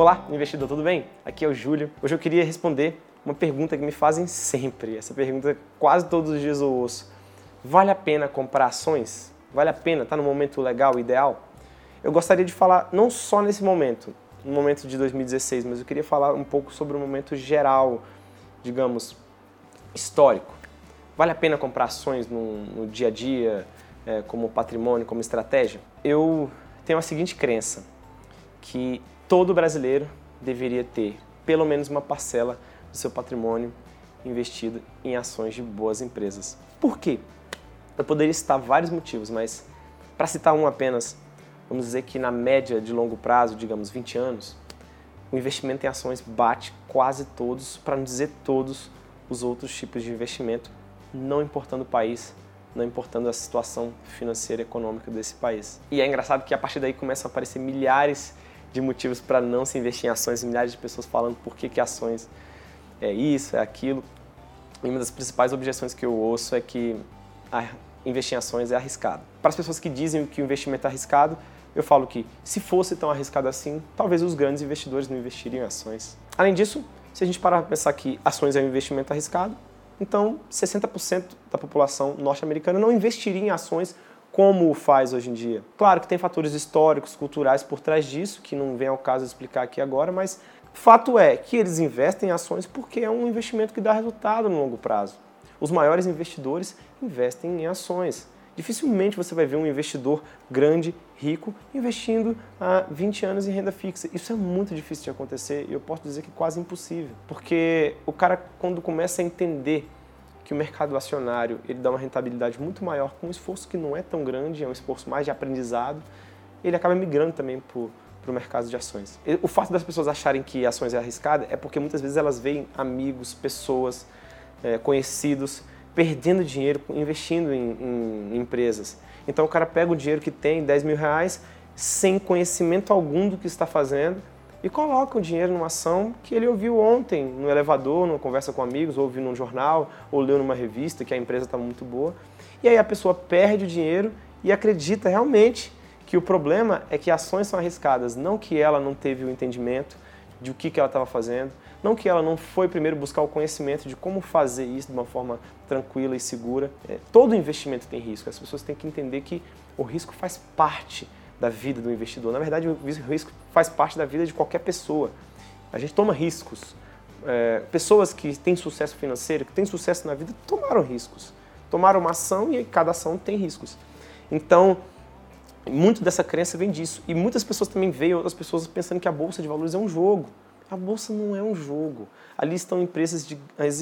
Olá, investidor, tudo bem? Aqui é o Júlio. Hoje eu queria responder uma pergunta que me fazem sempre. Essa pergunta quase todos os dias eu ouço. Vale a pena comprar ações? Vale a pena? Está no momento legal, ideal? Eu gostaria de falar não só nesse momento, no momento de 2016, mas eu queria falar um pouco sobre o momento geral, digamos, histórico. Vale a pena comprar ações no, no dia a dia, é, como patrimônio, como estratégia? Eu tenho a seguinte crença, que todo brasileiro deveria ter pelo menos uma parcela do seu patrimônio investido em ações de boas empresas. Por quê? Eu poderia citar vários motivos, mas para citar um apenas, vamos dizer que na média de longo prazo, digamos 20 anos, o investimento em ações bate quase todos, para não dizer todos, os outros tipos de investimento, não importando o país, não importando a situação financeira e econômica desse país. E é engraçado que a partir daí começam a aparecer milhares de motivos para não se investir em ações, milhares de pessoas falando por que, que ações é isso, é aquilo. E uma das principais objeções que eu ouço é que investir em ações é arriscado. Para as pessoas que dizem que o investimento é arriscado, eu falo que se fosse tão arriscado assim, talvez os grandes investidores não investiriam em ações. Além disso, se a gente parar para pensar que ações é um investimento arriscado, então 60% da população norte-americana não investiria em ações como faz hoje em dia. Claro que tem fatores históricos, culturais por trás disso, que não vem ao caso explicar aqui agora, mas fato é que eles investem em ações porque é um investimento que dá resultado no longo prazo. Os maiores investidores investem em ações. Dificilmente você vai ver um investidor grande, rico, investindo há 20 anos em renda fixa. Isso é muito difícil de acontecer e eu posso dizer que quase impossível. Porque o cara, quando começa a entender que o mercado acionário ele dá uma rentabilidade muito maior com um esforço que não é tão grande, é um esforço mais de aprendizado, ele acaba migrando também para o mercado de ações. O fato das pessoas acharem que ações é arriscada é porque muitas vezes elas veem amigos, pessoas, é, conhecidos perdendo dinheiro investindo em, em, em, empresas. Então o cara pega o dinheiro que tem, 10 mil reais, sem conhecimento algum do que está fazendo, e coloca o dinheiro numa ação que ele ouviu ontem no elevador, numa conversa com amigos, ou ouviu num jornal, ou leu numa revista que a empresa está muito boa. E aí a pessoa perde o dinheiro e acredita realmente que o problema é que ações são arriscadas, não que ela não teve o entendimento de o que, que ela estava fazendo, não que ela não foi primeiro buscar o conhecimento de como fazer isso de uma forma tranquila e segura. É, todo investimento tem risco, as pessoas têm que entender que o risco faz parte da vida do investidor. Na verdade, o risco faz parte da vida de qualquer pessoa. A gente toma riscos. É, pessoas que têm sucesso financeiro, que têm sucesso na vida, tomaram riscos. Tomaram uma ação e cada ação tem riscos. Então, muito dessa crença vem disso. E muitas pessoas também veem outras pessoas pensando que a bolsa de valores é um jogo. A bolsa não é um jogo. Ali estão empresas de,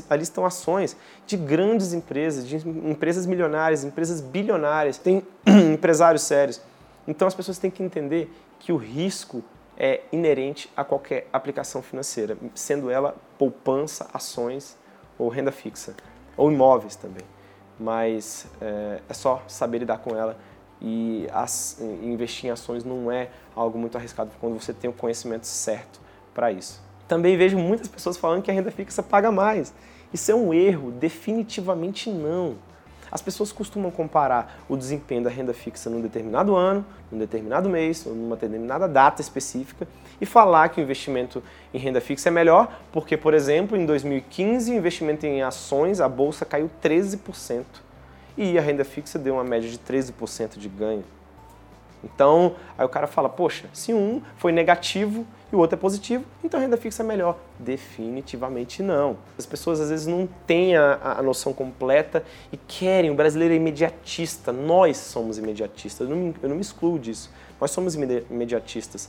ali estão ações de grandes empresas, de empresas milionárias, empresas bilionárias, tem empresários sérios. Então as pessoas têm que entender que o risco é inerente a qualquer aplicação financeira, sendo ela poupança, ações ou renda fixa, ou imóveis também. Mas é, é só saber lidar com ela e as, investir em ações não é algo muito arriscado quando você tem o conhecimento certo para isso. Também vejo muitas pessoas falando que a renda fixa paga mais. Isso é um erro, definitivamente não. As pessoas costumam comparar o desempenho da renda fixa num determinado ano, num determinado mês, ou numa determinada data específica e falar que o investimento em renda fixa é melhor, porque, por exemplo, em 2015 o investimento em ações, a bolsa caiu 13% e a renda fixa deu uma média de 13% de ganho. Então, aí o cara fala, poxa, se um foi negativo e o outro é positivo, então a renda fixa é melhor. Definitivamente não. As pessoas às vezes não têm a, a noção completa e querem, o brasileiro é imediatista, nós somos imediatistas, eu não, eu não me excluo disso, nós somos imediatistas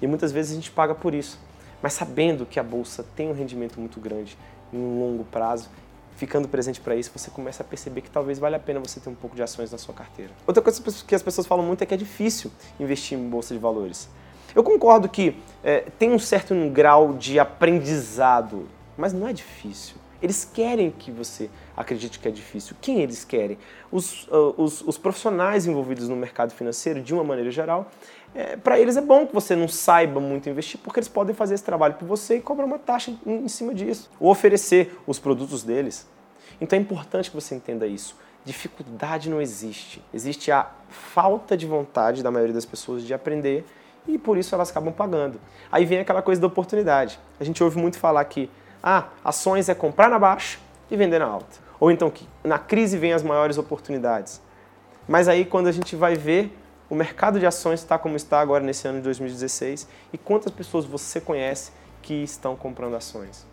e muitas vezes a gente paga por isso. Mas sabendo que a bolsa tem um rendimento muito grande em um longo prazo, ficando presente para isso, você começa a perceber que talvez valha a pena você ter um pouco de ações na sua carteira. Outra coisa que as pessoas falam muito é que é difícil investir em bolsa de valores. Eu concordo que é, tem um certo grau de aprendizado, mas não é difícil. Eles querem que você acredite que é difícil. Quem eles querem? Os, uh, os, os profissionais envolvidos no mercado financeiro, de uma maneira geral, é, para eles é bom que você não saiba muito investir, porque eles podem fazer esse trabalho por você e cobrar uma taxa em, em cima disso, ou oferecer os produtos deles. Então é importante que você entenda isso. Dificuldade não existe. Existe a falta de vontade da maioria das pessoas de aprender e por isso elas acabam pagando. Aí vem aquela coisa da oportunidade. A gente ouve muito falar que ah, ações é comprar na baixa e vender na alta. Ou então que na crise vem as maiores oportunidades. Mas aí quando a gente vai ver o mercado de ações está como está agora nesse ano de 2016 e quantas pessoas você conhece que estão comprando ações?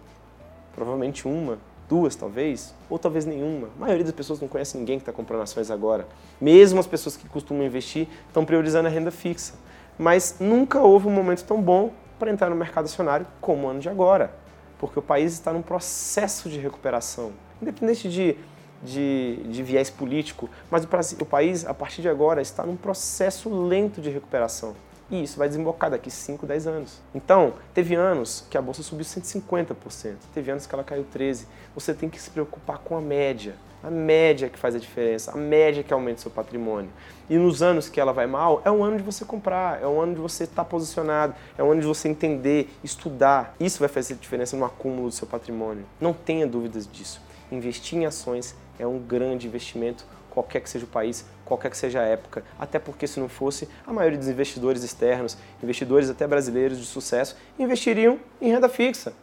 Provavelmente uma, duas talvez, ou talvez nenhuma. A maioria das pessoas não conhece ninguém que está comprando ações agora. Mesmo as pessoas que costumam investir estão priorizando a renda fixa. Mas nunca houve um momento tão bom para entrar no mercado acionário como o ano de agora, porque o país está num processo de recuperação. Independente de, de, de viés político, mas o, o país, a partir de agora, está num processo lento de recuperação. E isso vai desembocar daqui 5, 10 anos. Então, teve anos que a bolsa subiu 150%, teve anos que ela caiu 13%. Você tem que se preocupar com a média. A média que faz a diferença, a média que aumenta o seu patrimônio. E nos anos que ela vai mal, é um ano de você comprar, é um ano de você estar posicionado, é um ano de você entender, estudar. Isso vai fazer diferença no acúmulo do seu patrimônio. Não tenha dúvidas disso. Investir em ações é um grande investimento qualquer que seja o país, qualquer que seja a época. Até porque, se não fosse, a maioria dos investidores externos, investidores até brasileiros de sucesso, investiriam em renda fixa.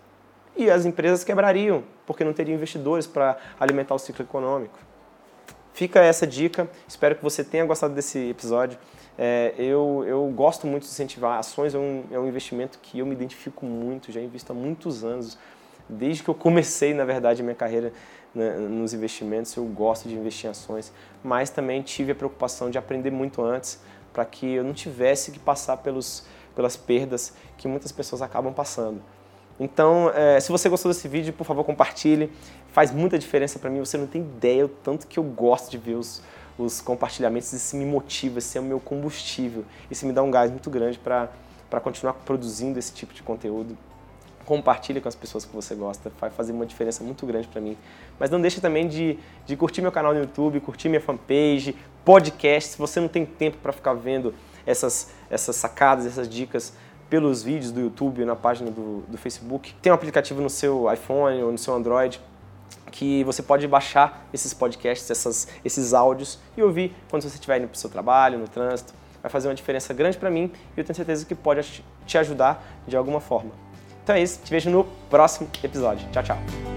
E as empresas quebrariam, porque não teriam investidores para alimentar o ciclo econômico. Fica essa dica, espero que você tenha gostado desse episódio. É, eu, eu gosto muito de incentivar. Ações é um, é um investimento que eu me identifico muito, já invisto há muitos anos, desde que eu comecei, na verdade, a minha carreira né, nos investimentos, eu gosto de investir em ações, mas também tive a preocupação de aprender muito antes para que eu não tivesse que passar pelos, pelas perdas que muitas pessoas acabam passando. Então, é, se você gostou desse vídeo, por favor, compartilhe. Faz muita diferença para mim, você não tem ideia o tanto que eu gosto de ver os, os compartilhamentos, isso me motiva, esse é o meu combustível, isso me dá um gás muito grande para continuar produzindo esse tipo de conteúdo compartilhe com as pessoas que você gosta, vai fazer uma diferença muito grande para mim. Mas não deixe também de, de curtir meu canal no YouTube, curtir minha fanpage, podcast. Se você não tem tempo para ficar vendo essas, essas sacadas, essas dicas pelos vídeos do YouTube, na página do, do Facebook, tem um aplicativo no seu iPhone ou no seu Android que você pode baixar esses podcasts, essas, esses áudios e ouvir quando você estiver indo para o seu trabalho, no trânsito. Vai fazer uma diferença grande para mim e eu tenho certeza que pode te ajudar de alguma forma. Então é isso, te vejo no próximo episódio. Tchau, tchau.